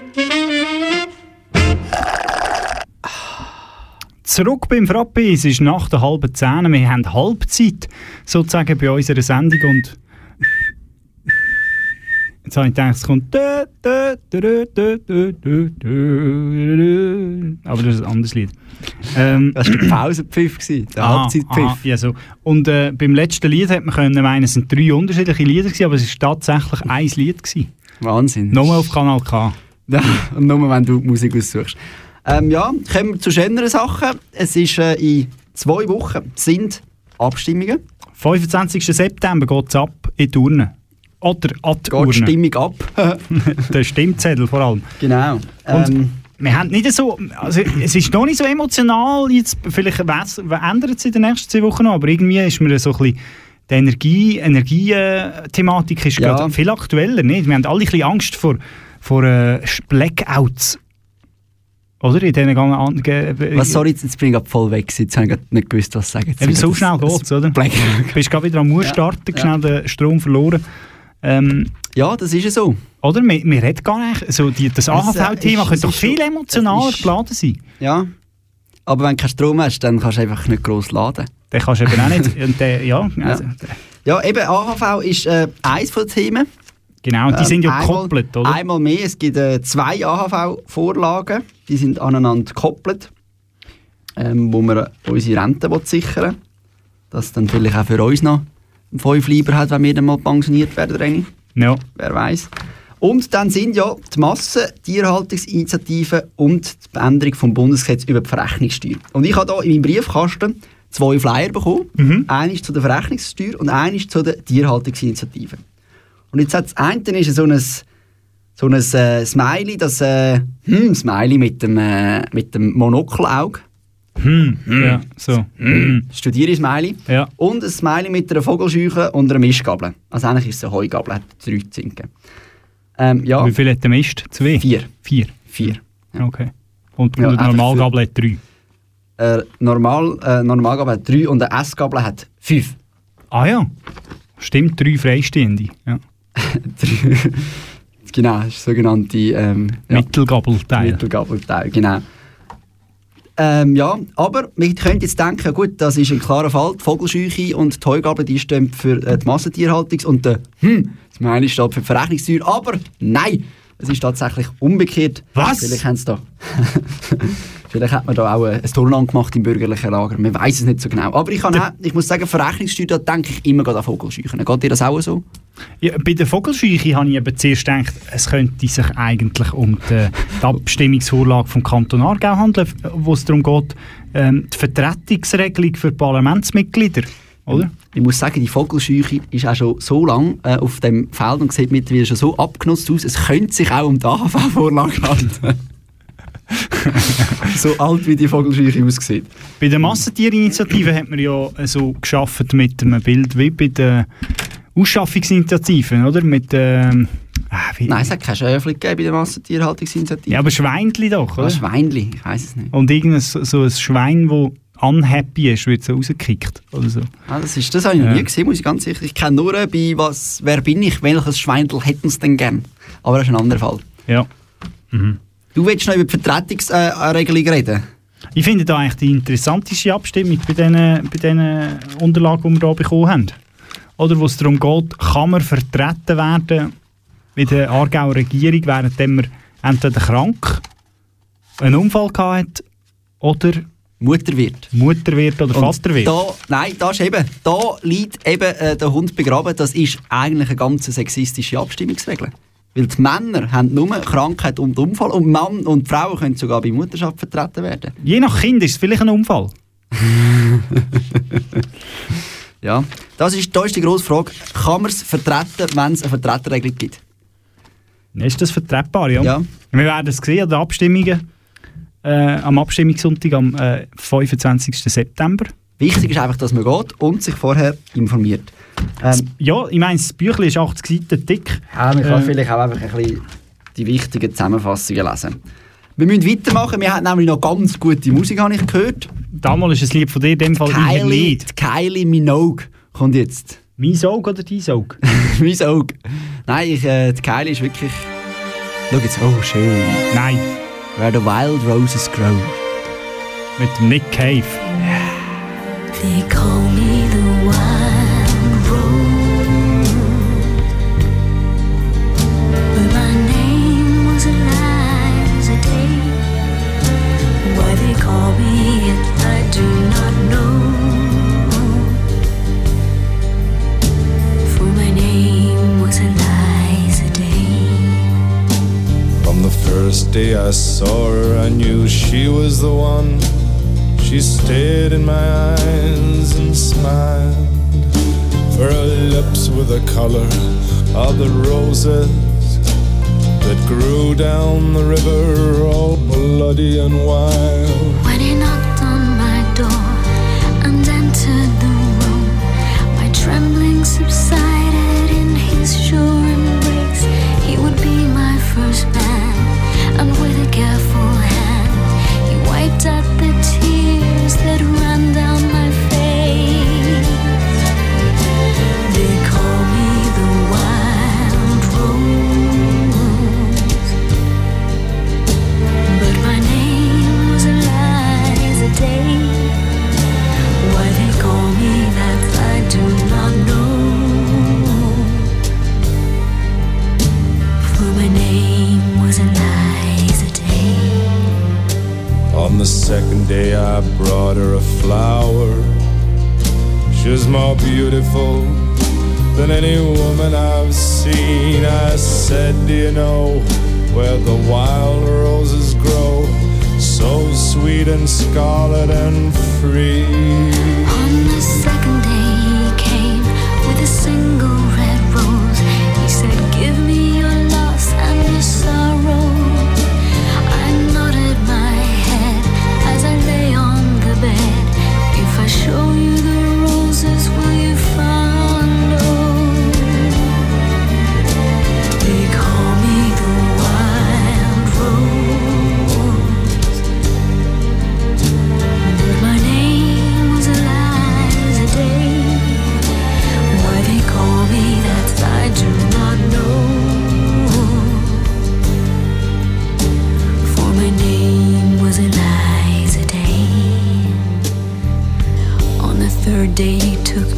Zurück beim Frappe, es ist nach der halben Zehn. Wir haben Halbzeit sozusagen bei unserer Sendung und jetzt habe ich gedacht, es kommt aber das ist ein anderes Lied. Ähm, Das war der Pausenpfiff, der aha, Halbzeitpfiff. aha, ja, so. Und äh, beim letzten Lied hat man können meinen, es sind drei unterschiedliche Lieder gewesen, aber es ist tatsächlich ein Lied gewesen. Wahnsinn. Nochmal auf Kanal K. (laughs) Ja, und nur wenn du die Musik aussuchst. Ähm, ja, kommen wir zu schöneren Sachen. Es ist äh, in zwei Wochen sind Abstimmungen. 25. September geht es ab in die Urne. Oder an die Geht Urne. die Stimmung ab. (laughs) Der Stimmzettel vor allem. Genau. Ähm, wir haben nicht so, also es ist noch nicht so emotional, jetzt, vielleicht ändert es in den nächsten zwei Wochen noch, aber irgendwie ist mir so ein bisschen die Energie, Energie-Thematik ist Ja. gerade viel aktueller. Nicht? Wir haben alle ein bisschen Angst vor, vor äh, Blackouts. Oder? In diesen ganzen an- ge- was soll ich jetzt? Bin ich voll weg. Jetzt habe ich nicht gewusst, was sagen. Eben, so schnell geht es, oder? Black- Du (laughs) bist gerade wieder am Uhr starten, schnell den Strom verloren. Ähm, ja, das ist ja so. Oder? Wir, wir reden gar nicht. Also die, das äh, AHV-Thema könnte doch viel emotionaler geladen sein. Ja. Aber wenn du keinen Strom hast, dann kannst du einfach nicht gross laden. Den kannst du eben auch nicht. (laughs) Und der, ja, also, Ja, eben AHV ist äh, eins der Themen. Genau, und die Ähm, sind ja einmal- gekoppelt, oder? Einmal mehr, es gibt äh, zwei AHV-Vorlagen, die sind aneinander gekoppelt, ähm, wo wir unsere Rente sichern Das dann vielleicht auch für uns noch einen fünf lieber hat, wenn wir dann mal pensioniert werden, René. Ja. Wer weiß. Und dann sind ja die Massentierhaltungsinitiative und die Änderung vom Bundesgesetz über die Verrechnungssteuer. Und ich habe hier in meinem Briefkasten zwei Flyer bekommen. Mhm. Einer zu der Verrechnungssteuer und einer zu der Tierhaltungsinitiative. Und jetzt hat das eine ist so ein, so ein äh, Smiley, das äh, hm, Smiley mit dem, äh, mit dem Monokelauge. Hm, ja, so. Hm. Studiere Smiley. Ja. Und ein Smiley mit einer Vogelscheuche und einer Mischgabel. Also eigentlich ist es eine Heugabel, hat drei Zinken. Ähm, ja. Wie viel hat der Mist? Zwei? Vier. Vier. Vier. Okay. Und, Ja, und der einfach Normalgabel hat drei. Äh, normal, äh, Normalgabel hat drei und eine S-Gabel hat fünf. Ah ja. Stimmt, drei Freistehende. Ja. (laughs) Genau, das ist sogenannte ähm, ja, Mittelgabelteil. Mittelgabelteil, genau. Ähm, ja, aber wir können jetzt denken, gut, das ist ein klarer Fall. Die Vogelscheuche und die Heugabel, die stehen für äh, die Massentierhaltung und der hm, das meine steht für die Verrechnungssteuer. Aber nein, es ist tatsächlich umgekehrt. Was? Vielleicht haben sie da... (laughs) Vielleicht hat man da auch ein Turnan gemacht im bürgerlichen Lager. Man weiß es nicht so genau. Aber ich, kann auch, ich muss sagen, Verrechnungssteuer, da denke ich immer an Vogelscheuchen. Geht dir das auch so? Ja, bei der Vogelscheuche habe ich eben zuerst gedacht, es könnte sich eigentlich um die, die (laughs) Abstimmungsvorlage vom Kanton Aargau handeln, wo es darum geht, ähm, die Vertretungsregelung für Parlamentsmitglieder. Oder? Ich muss sagen, die Vogelscheuche ist auch schon so lange äh, auf dem Feld und sieht mittlerweile schon so abgenutzt aus. Es könnte sich auch um die AHV-Vorlage (laughs) handeln. So alt wie die Vogelscheuche aussieht. Bei der Massentierinitiative hat man ja so geschaffen mit einem Bild wie bei der Ausschaffungsinitiativen, oder? Mit, ähm, ah, wie- Nein, es hat keine Schäfchen gegeben bei der Massentierhaltungsinitiative. ja, aber Schweinli doch, Ah, oder? Schweinli, ich weiß es nicht. Und irgendein so so ein Schwein, das unhappy ist, wird so rausgekickt. Oder so. Ah, das, ist, das habe ich noch Ja. nie gesehen, muss ich ganz sicher. Ich kenne nur äh, bei was, «Wer bin ich? Welches Schweindel hätten sie denn gern?» Aber das ist ein anderer Fall. Ja. Mhm. Du willst noch über die Vertretungsregelung reden? Ich finde da eigentlich die interessanteste Abstimmung bei diesen, bei diesen Unterlagen, die wir hier bekommen haben. Oder wo es darum geht, kann man vertreten werden in der Aargauer Regierung, während man entweder krank, einen Unfall gehabt hat, oder Mutter wird. Mutter wird oder Und Vater wird. Da, nein, da ist eben, da liegt eben äh, der Hund begraben. Das ist eigentlich eine ganz sexistische Abstimmungsregel. Weil die Männer haben nur Krankheit und Unfall und Mann und Frauen können sogar bei Mutterschaft vertreten werden. Je nach Kind ist es vielleicht ein Unfall. (laughs) Ja, das ist, da ist die grosse Frage, kann man es vertreten, wenn es eine Vertreterregelung gibt? Ist das vertretbar, ja? Ja. Wir werden es sehen an den Abstimmungen. Äh, am Abstimmungssonntag am äh, 25. September. Wichtig ist einfach, dass man geht und sich vorher informiert. Ähm, ja, ich meine, das Büchlein ist 80 Seiten dick. Ja, man kann Äh, vielleicht auch einfach ein bisschen die wichtigen Zusammenfassungen lesen. Wir müssen weitermachen. Wir haben nämlich noch ganz gute Musik, habe ich gehört. Damals ist ein Lied von dir, in dem Fall Kylie, die Kylie Minogue kommt jetzt. Mein Auge oder dein Auge? (laughs) mein Auge. Nein, ich, äh, die Kylie ist wirklich... Schau jetzt, oh schön. Nein. Where the Wild Roses Grow. Mit Nick Cave. They first day I saw her, I knew she was the one. She stared in my eyes and smiled. For her lips were the color of the roses that grew down the river, all bloody and wild. When he knocked on my door and entered the room, my trembling subsided in his sure embrace. He would be my first man, and with a careful the second day, I brought her a flower. She's more beautiful than any woman I've seen. I said, Do you know where the wild roses grow? So sweet and scarlet and free. On the second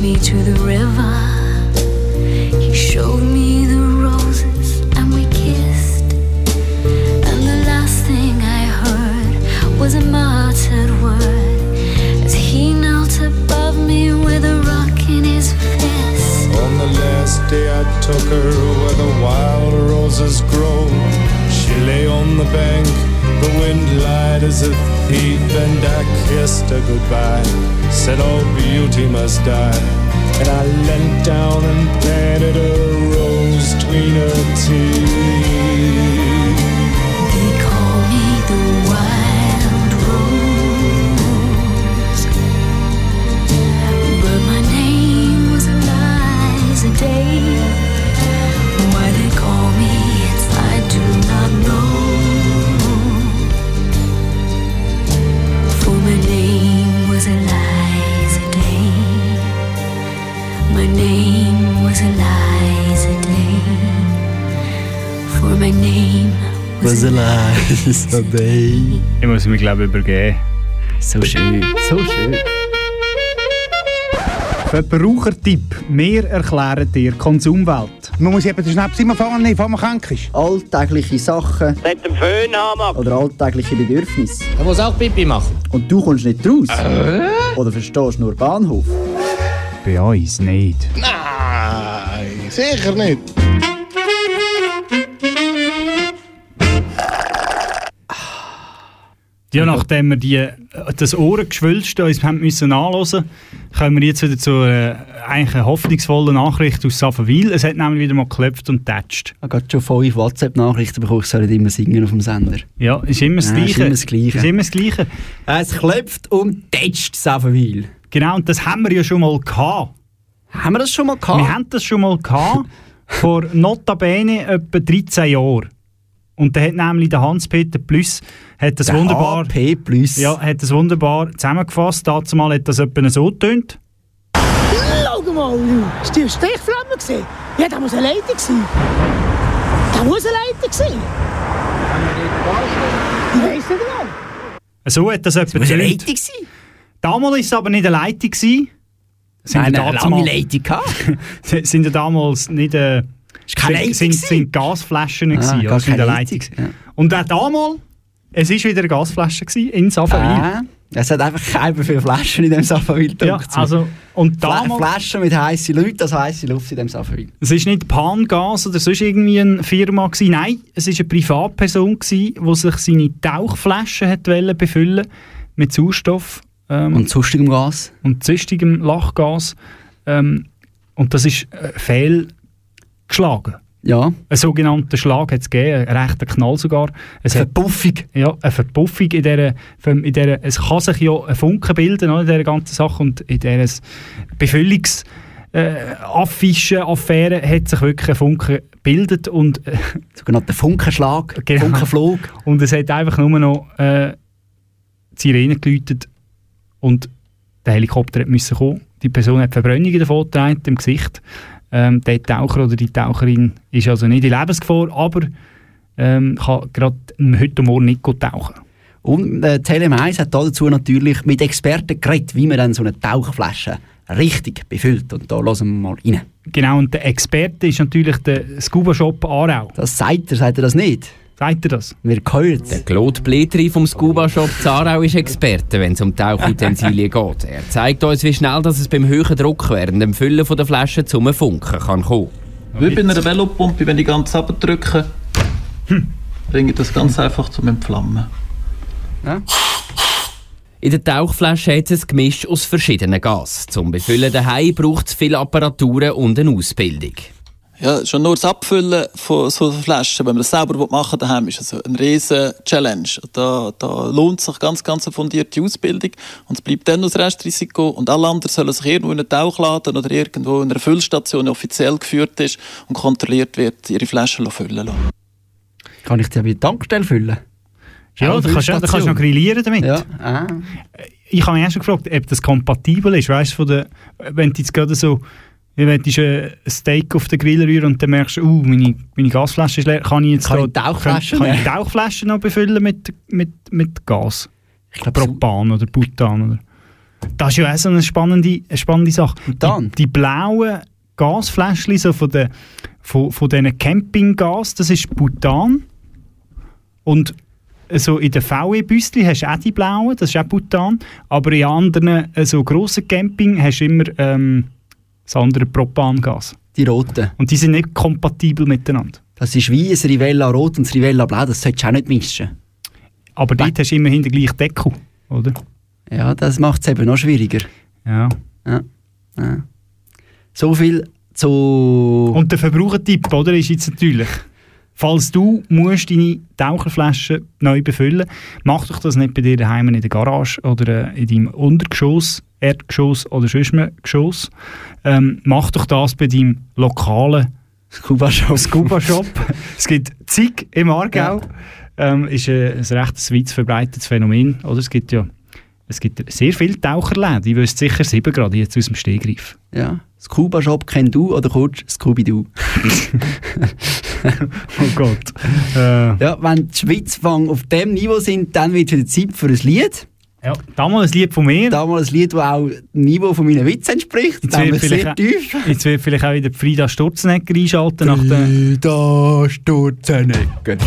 me to the Day. Ich muss mich, glaube ich, übergeben. So schön, so schön. Verbrauchertipp. Wir erklären dir Konsumwelt. Man muss eben den Schnaps immer nehmen, bevor man krank ist. Alltägliche Sachen. Mit dem Föhn haben Oder alltägliche Bedürfnisse. Er muss auch Pipi machen. Und du kommst nicht raus? Oder verstehst nur Bahnhof? Bei uns nicht. Nein, sicher nicht. Ja, nachdem wir die, äh, das Ohrengeschwülste uns haben müssen anhören kommen wir jetzt wieder zu einer eigentlich einer hoffnungsvollen Nachricht aus Saffenwil. Es hat nämlich wieder mal geklopft und tätscht. Ich habe gerade schon fünf WhatsApp-Nachrichten bekommen, ich soll nicht immer singen auf dem Sender. Ja, ist immer das Ja, Gleiche. ist immer das Gleiche. Ist immer das Gleiche. Es klopft und tätscht Saffenwil. Genau, und das haben wir ja schon mal gehabt. Haben wir das schon mal gehabt? Wir haben das schon mal gehabt, vor (laughs) notabene etwa 13 Jahren. Und da hat nämlich der Hans-Peter Plüss hat das Der wunderbar, HP Plüss. ja, hat das wunderbar zusammengefasst. Dazu mal hat das etwa so getönt. Schau mal, ist die eine Stichflamme gewesen? Ja, da muss eine Leitung sein. Da muss eine Leitung sein. Ich weiss nicht genau. So hat das etwa muss eine. Leitung sein. Damals war es aber nicht eine Leitung. Gewesen. Sind Nein, eine lange Leitung gehabt. (laughs) sind ja damals nicht äh, keine Leitung sind, gewesen. sind Gasflaschen Ah, gewesen? Sind keine eine Leitung, Leitung. Und auch damals, es war wieder eine Gasflasche gewesen, in Safawil. Ah, es hat einfach keine viele Flaschen in dem Safawil. Ja, es also, und damals, Flaschen mit heißen Leuten, also heisse Luft in dem Safawil. es war nicht Pangas oder sonst irgendwie eine Firma gewesen. Nein, es war eine Privatperson gewesen, die sich seine Tauchflaschen hat wollen befüllen mit Sauerstoff. Ähm, Und sonstigem Gas. und sonstigem Lachgas. Ähm, und das ist äh, fehlgeschlagen. Ja. Einen sogenannten Schlag hat es gegeben, einen rechten Knall sogar. Es Eine hat, Verpuffung. ja, eine Verpuffung in dieser, in dieser, es kann sich ja ein Funken bilden in dieser ganzen Sache und in dieser Befüllungs- äh, Affischen-Affäre hat sich wirklich ein Funken gebildet und äh, (laughs) Sogenannter Funkenschlag, Genau. Funkenflug. und es hat einfach nur noch äh, die Sirene geläutet und der Helikopter hat müssen kommen. Die Person hat Verbrennungen davon getragen im Gesicht. Ähm, der Taucher oder die Taucherin ist also nicht in Lebensgefahr, aber ähm, kann gerade heute Morgen nicht gut tauchen. Und äh, TLM1 hat dazu natürlich mit Experten geredet, wie man dann so eine Tauchflasche richtig befüllt. Und da hören wir mal rein. Genau, und der Experte ist natürlich der Scuba Shop Aarau. Das sagt er, sagt er das nicht? Sagt er das? Wir hören Der Claude Bläteri vom Scuba Shop Zarau ist Experte, wenn es um Tauchutensilien (laughs) geht. Er zeigt uns, wie schnell dass es beim hohen Druck während dem Füllen von der Flasche zum Funken kann kommen. Wie bei einer Velopumpe, wenn ich ganz abdrücke, bringe ich das ganz einfach zum Entflammen. In der Tauchflasche hat es ein Gemisch aus verschiedenen Gas. Zum Befüllen daheim braucht es viele Apparaturen und eine Ausbildung. Ja, schon nur das Abfüllen von so Flaschen, wenn man das selber machen will, daheim, ist also eine riesen Challenge. Da, da lohnt sich ganz, ganz eine fundierte Ausbildung und es bleibt dann noch das Restrisiko und alle anderen sollen sich irgendwo in einen Tauchladen oder irgendwo in einer Füllstation, die offiziell geführt ist und kontrolliert wird, ihre Flaschen füllen lassen. Kann ich die bei der Tankstelle füllen? Ja, da kannst du da kannst du noch grillieren damit. Ja. Ah. Ich habe mich erst schon gefragt, ob das kompatibel ist. Weißt du, von der, wenn du jetzt gerade so, wenn du ein Steak auf den Grill rührst und dann merkst du, uh, meine, meine Gasflasche ist leer, kann ich jetzt Kann da- ich die Tauchflasche kann, kann ich Tauchflasche noch befüllen mit, mit, mit Gas? Ich glaub, Propan oder Butan oder. Das ist ja auch so eine spannende, eine spannende Sache. Butan? Die, die blauen Gasfläschchen so von, den, von, von diesen Campinggas, das ist Butan. Und so in den VW-Büsschen hast du auch die blauen, das ist auch Butan. Aber in anderen äh, so grossen Camping hast du immer ähm, das andere Propangas. Die roten. Und die sind nicht kompatibel miteinander. Das ist wie ein Rivella Rot und ein Rivella Blau, das solltest du auch nicht mischen. Aber dort hast du immerhin den gleichen Deckel, oder? Ja, das macht es eben noch schwieriger. Ja. Ja. ja. So viel zu... Und der Verbrauchertipp, oder, ist jetzt natürlich, falls du musst deine Taucherflasche neu befüllen mach doch das nicht bei dir daheim in der Garage oder äh, in deinem Untergeschoss, Erdgeschoss oder Geschoss. Ähm, mach doch das bei deinem lokalen Scuba Shop. Scuba Shop. (laughs) es gibt zig im Aargau. Ähm, ist äh, ein recht weit verbreitetes Phänomen. Oder? Es gibt ja es gibt sehr viele Taucherläden. Ich wüsste sicher sieben gerade jetzt aus dem Stehgreif. Ja. Scuba Shop kennst du oder kurz Scooby-Doo. (laughs) oh Gott. Äh, Ja, wenn die Schweiz fang auf dem Niveau sind, dann wird wieder Zeit für ein Lied. Ja, damals ein Lied von mir. Damals ein Lied, das auch dem Niveau von meinen Witzen entspricht. Jetzt wird, sehr vielleicht, tief. jetzt wird vielleicht auch wieder Frida Sturzenegger einschalten nach (laughs) der... Frida Sturzenegger.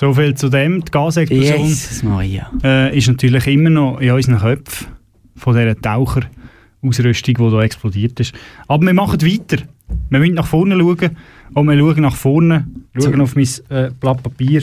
So viel zu dem. Die Gasexplosion äh, ist natürlich immer noch in unseren Köpfen von dieser Taucherausrüstung, die hier explodiert ist. Aber wir machen weiter. Wir müssen nach vorne schauen und wir schauen nach vorne, schauen auf mein äh, Blatt Papier.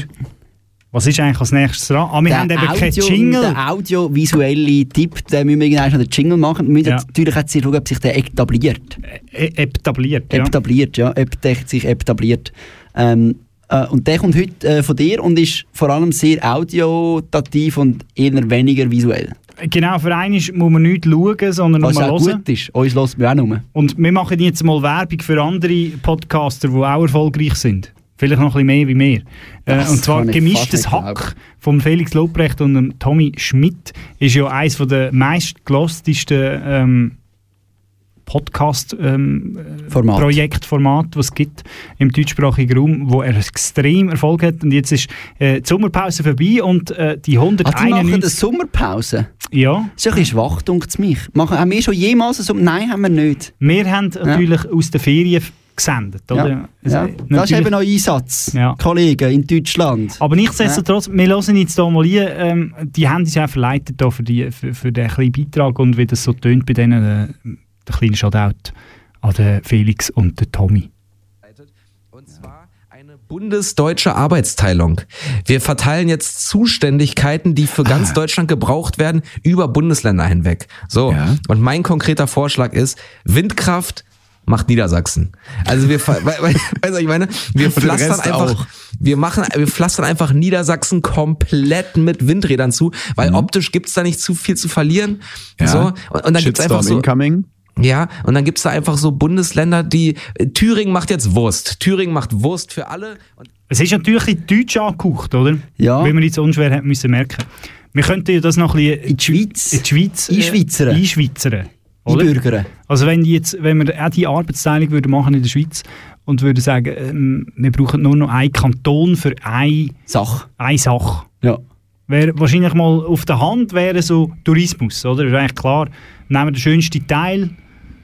Was ist eigentlich als nächstes dran? Ah, wir haben eben keinen Jingle. Der audiovisuelle Tipp, den müssen wir irgendwann noch den Jingle machen. Wir müssen Ja. natürlich jetzt schauen, ob sich der etabliert. Äh, etabliert, ja. Etabliert, ja. Ob der sich etabliert. Ähm, äh, und der kommt heute äh, von dir und ist vor allem sehr audiotativ und eher weniger visuell. Genau, für einen muss man nicht schauen, sondern nur Was hören. gut ist. Uns lässt man auch nur. Und wir machen jetzt mal Werbung für andere Podcaster, die auch erfolgreich sind. Vielleicht noch ein bisschen mehr wie wir. Äh, Das und zwar «Gemischtes Hack» von Felix Lobrecht und Tommy Schmidt ist ja eines der meistgelostesten ähm, Format. Podcast-Projektformate, die es gibt im deutschsprachigen Raum, wo er extrem Erfolg hat. Und jetzt ist äh, die Sommerpause vorbei und äh, die Ah, die machen eine 191... Sommerpause? Ja. Das ist ein bisschen schwach, dunkt es mich. Machen, haben wir schon jemals eine Sommer... Nein, haben wir nicht. Wir haben natürlich aus den Ferien gesendet, oder? Ja. Also, Ja. Das ist eben noch Einsatz, Ja. Kollegen in Deutschland. Aber nichtsdestotrotz, wir hören jetzt hier mal hier, ähm, die haben uns ja verleitet hier für, die, für, für den kleinen Beitrag und wie das so tönt bei denen, äh, der kleine Shoutout an den Felix und den Tommy. Bundesdeutsche Arbeitsteilung. Wir verteilen jetzt Zuständigkeiten, die für ganz Deutschland gebraucht werden, über Bundesländer hinweg. So. Und mein konkreter Vorschlag ist, Windkraft macht Niedersachsen. Also wir, (laughs) was ich meine? Wir Und pflastern einfach, auch. wir machen, wir pflastern einfach Niedersachsen komplett mit Windrädern zu, weil optisch gibt's da nicht zu viel zu verlieren. Ja. So. Und, und dann gibt's Shitstorm einfach so, incoming. Ja, und dann gibt's da einfach so Bundesländer, die äh, Thüringen macht jetzt Wurst. Thüringen macht Wurst für alle. Und Es ist natürlich in Deutsch angehaucht, oder? Ja. Wie wir jetzt unschwer haben müssen merken. Wir könnten ja das noch ein bisschen in die Schweiz, in die Schweiz Einschweizern. Äh, einschweizern. oder? Einbürgern. Also wenn, die jetzt, wenn wir auch die Arbeitsteilung würden machen in der Schweiz und würden sagen, ähm, wir brauchen nur noch einen Kanton für eine Sache. Eine Sache. Ja. Wäre wahrscheinlich mal auf der Hand wäre so Tourismus, oder? Das ist eigentlich klar. Nehmen wir den schönsten Teil.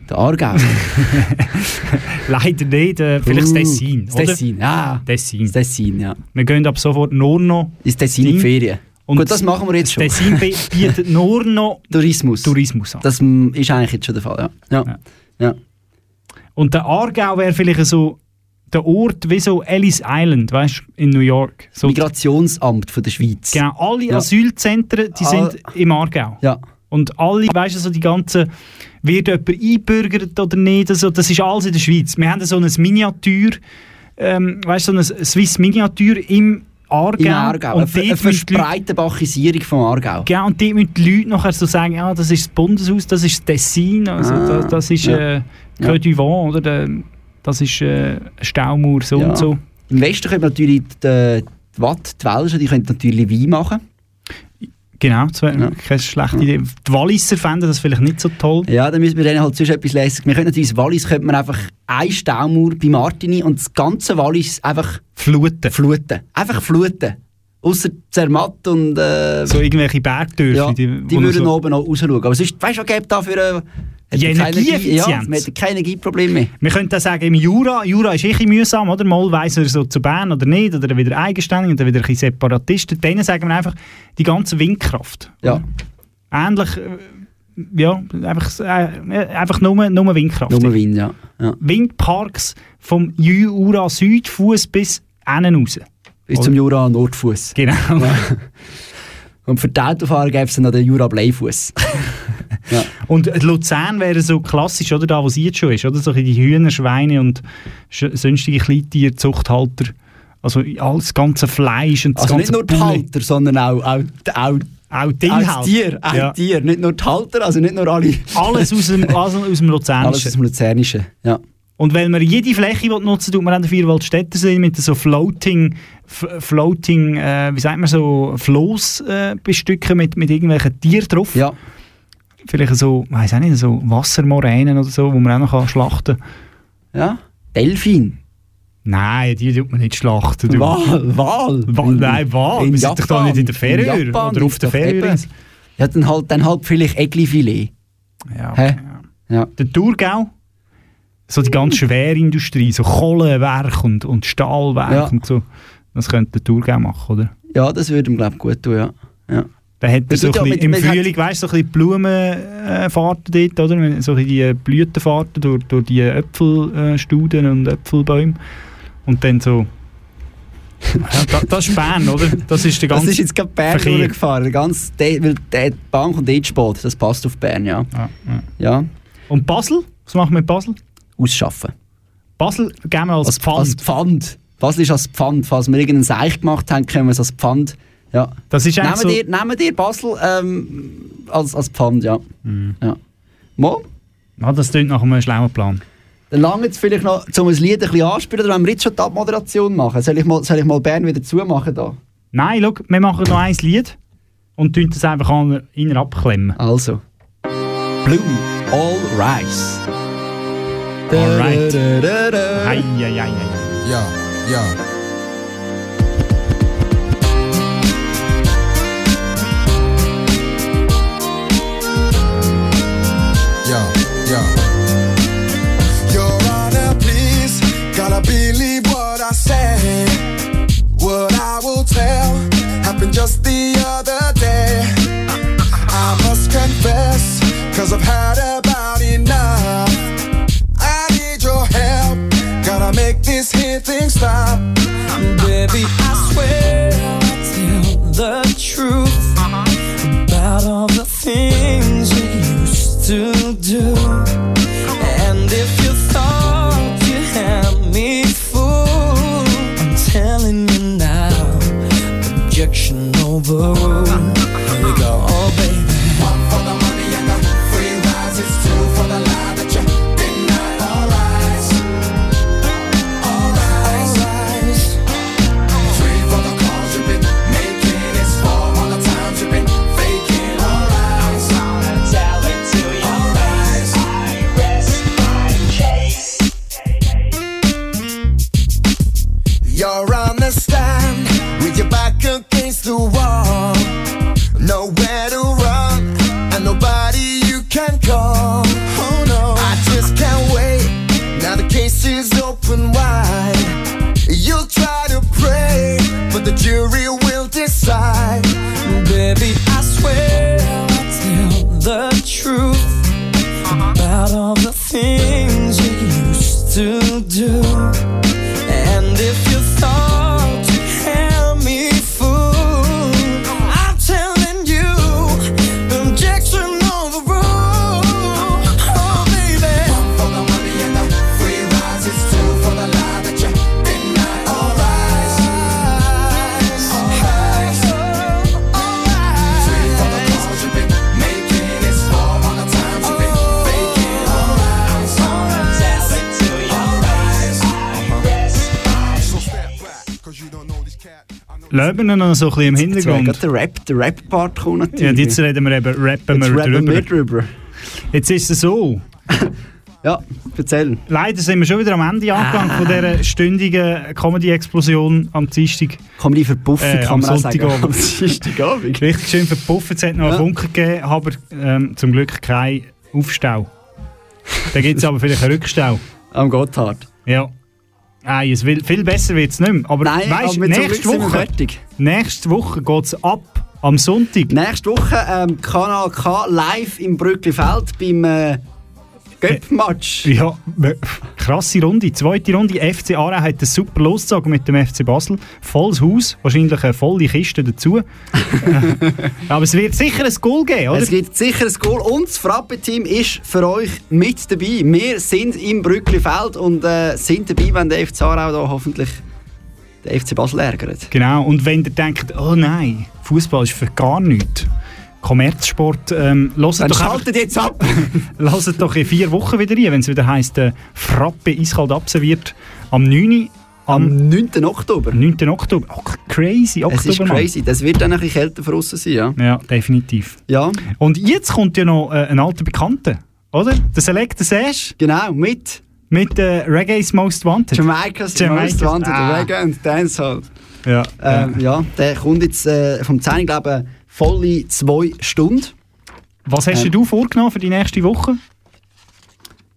Der Aargau. (laughs) Leider nicht. Äh, vielleicht Uh, das Tessin. das oder? Tessin, ja. Tessin. Das Tessin, ja. Wir gehen ab sofort nur noch ins Tessin in Ferien. Und Gut, das machen wir jetzt schon. Tessin bi- (laughs) bietet nur noch Tourismus. Tourismus an. Das mm, ist eigentlich jetzt schon der Fall, ja. ja. ja. Und der Aargau wäre vielleicht so der Ort wie so Ellis Island, weißt du, in New York. So Migrationsamt von der Schweiz. Genau, alle Ja. Asylzentren, die All- sind im Aargau. Ja. Und alle, weißt du, so die ganzen, wird jemand einbürgert oder nicht, also, das ist alles in der Schweiz. Wir haben so ein Miniatur, ähm, weißt du, so ein Swiss Miniatur im Aargau. In Aargau. Und Eine, eine Leute- Verspreitenbachisierung vom Aargau. Genau, und dort müssen die Leute nachher so sagen, ja, das ist das Bundeshaus, das ist das Tessin, also Ah, das, das ist ja. äh, Ja. Oder? Der, das ist äh, Staumauer, so Ja. und so. Im Westen können natürlich die, die Watt, die Welschen, die können natürlich Wein machen. Genau, das wäre keine schlechte Idee. Die Walliser fänden das vielleicht nicht so toll. Ja, dann müssen wir denen halt sonst etwas lesen. Wir können natürlich Wallis könnte man einfach ein Staumauer bei Martini und das ganze Wallis einfach fluten. Fluten. Einfach fluten. Außer Zermatt und... Äh, So irgendwelche Bergdörfer. ja, die, die, würden so- oben noch rausschauen. Aber sonst, weißt du, was gäbe da für... Äh, Die hätte keine Ja, Energieeffizienz. man hätte kein Energieproblem mehr. Wir könnten sagen, im Jura, Jura ist eh bisschen mühsam, oder? Mal weiss er so zu Bern oder nicht, oder wieder eigenständig, und dann wieder ein bisschen Separatisten. Denen sagen wir einfach die ganze Windkraft. Ja. Ähnlich, äh, ja, einfach, äh, einfach nur, nur Windkraft. Nur Wind, ja. ja. Windparks vom Jura Südfuß bis innen raus. Bis Oder? zum Jura Nordfuß. Genau. Und für die Autofahrer gäbe es dann noch den Jura (laughs) Und Luzern wäre so klassisch, oder? Da, wo es jetzt schon ist, oder? So die Hühner, Schweine und sonstige Kleintierzuchthalter. Also alles ganze Fleisch und das Also ganze nicht nur die. Halter, sondern auch, auch, auch, auch die auch Inhalte. Tier. Auch Ja. Tier. Nicht nur die Halter, also nicht nur alle. Alles aus dem, (laughs) also aus dem Luzernischen. Alles aus dem Luzernischen, ja. Und weil man jede Fläche nutzen tut man an der Vierwaldstätter sind mit so Floating, Floating, äh, wie sagt man so, Floß äh, bestücken mit, mit irgendwelchen Tieren drauf. Ja. Vielleicht so, weiß auch nicht, so Wassermoränen oder so, wo man auch noch kann schlachten kann. Ja. Delfin. Nein, die tut man nicht schlachten. du. Wal, Wal. Wa Nein, Wal. In Wir sind doch da nicht in der Japan oder auf der Färöer. Ja, dann halt, dann halt vielleicht Eglifilet. Ja, Hä? Ja. Der Thurgau, so die ganze Schwerindustrie, so Kohlewerk und, und Stahlwerk Ja. und so. Das könnte der Thurgau machen, oder? Ja, das würde ihm, glaube ich, gut tun, ja. ja. Da hat er Das so ja bisschen, im Frühling, weißt du, so ein bisschen Blumenfahrten dort, oder? So ein die Blütenfahrten durch, durch die Äpfelstuden und Äpfelbäume. Und dann so... ja, da, das ist Bern, oder? Das ist der Das ganze ist jetzt gerade Bern Verkehr. durchgefahren. Der, weil die Bank und spät, das passt auf Bern, ja. Ja, ja. ja. Und Basel? Was machen wir mit Basel? Ausschaffen. Basel geben wir als, Als Pfand. Als Pfand. Was ist als Pfand? Falls wir irgendeinen Seich gemacht haben, können wir es als Pfand. Ja. Das ist nehmen, so- dir, nehmen dir Basel ähm, als, als Pfand, ja. ja. Mo? Ja, das klingt nach einem schlauen Plan. Dann lange jetzt vielleicht noch, um ein Lied ein bisschen anspielen, oder wenn wir jetzt schon die Abmoderation machen? Soll ich mal, soll ich mal Bern wieder zumachen da? Nein, schau, wir machen noch ein Lied und tun das einfach an ihn abklemmen. Also. Blue, All Rise. Alright. Da, da. Ei, ei, ei, ei. Ja, ja. Ja, just the other day. I must confess, cause I've had about enough. I need your help, gotta make this here thing stop. Baby, I swear I'll tell the truth about all the things you used to do. Wir noch so ein bisschen im Jetzt Hintergrund. gerade der Rap, der Rap-Part kommen Ja, natürlich. jetzt reden wir eben, rappen Jetzt wir rappen drüber. wir drüber. Jetzt ist es so. (laughs) ja, erzähl. Leider sind wir schon wieder am Ende angelangt von dieser stündigen Comedy-Explosion am Dienstag. Comedy verpuffen, äh, kann man auch sagen. Am Dienstagabend. Richtig schön verpuffen. Es hat noch Ja. einen Funken gegeben, aber ähm, zum Glück kein Aufstau. Da gibt es aber vielleicht einen Rückstau. Am Gotthard. Ja. Nein, es will, viel besser wird es nicht mehr. Aber Nein, weißt, aber nächste Woche, nächste Woche geht es ab am Sonntag. Nächste Woche ähm, Kanal K live im Brücklifeld beim äh, Göpp-Match. Ja, w- krasse Runde. Zweite Runde. FC Aarau hat einen super losgezogen mit dem FC Basel. Volles Haus, wahrscheinlich eine volle Kiste dazu. (laughs) Aber es wird sicher ein Goal geben, oder? Es gibt sicher ein Goal und das Frappe-Team ist für euch mit dabei. Wir sind im Brücklifeld und äh, sind dabei, wenn der FC Aarau da hoffentlich den FC Basel ärgert. Genau. Und wenn ihr denkt, oh nein, Fußball ist für gar nichts. Kommerzsport, ähm, Dann doch schaltet jetzt ab! (laughs) Hört doch in vier Wochen wieder rein, wenn es wieder heisst, äh, Frappe eiskalt abserviert am 9. Am 9. Oktober. 9. Oktober. Oh, crazy. Oktober, Es ist crazy. Das wird dann ein bisschen kälter für uns sein, ja. Ja, definitiv. Ja. Und jetzt kommt ja noch äh, ein alter Bekannter, oder? Der Selector Sash. Genau, mit? Mit äh, Reggae's Most Wanted. Jamaica's Jamaica's- Most Wanted, Ah. Reggae and Dancehall. Ja. Ähm, ja, der kommt jetzt äh, vom 10. glaube ich, volle zwei Stunden. Was hast Ähm, du vorgenommen für die nächste Woche?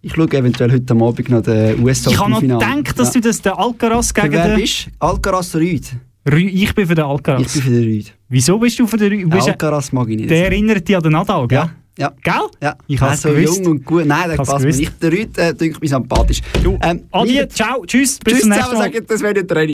Ich schaue eventuell heute Abend noch den US Ich habe noch gedacht, dass du das den Alcaraz gegen wer den... bist Alcaraz Rüd. Rü ich bin für den Alcaraz. Ich bin für den Rüd. Wieso bist du für den Rü? Du bist- Alcaraz mag ich nicht. Der erinnert dich an den Nadal, gell? Ja. Gell? Ja. Ich hab's also gewusst. jung und gut. Nein, der Hab's passt mir nicht. Der Rüd äh, dünkt mich sympathisch. Ähm, Adi, ciao, tschüss, bis Tschüss zum nächsten zusammen, Mal. sagen, das wäre nicht ready.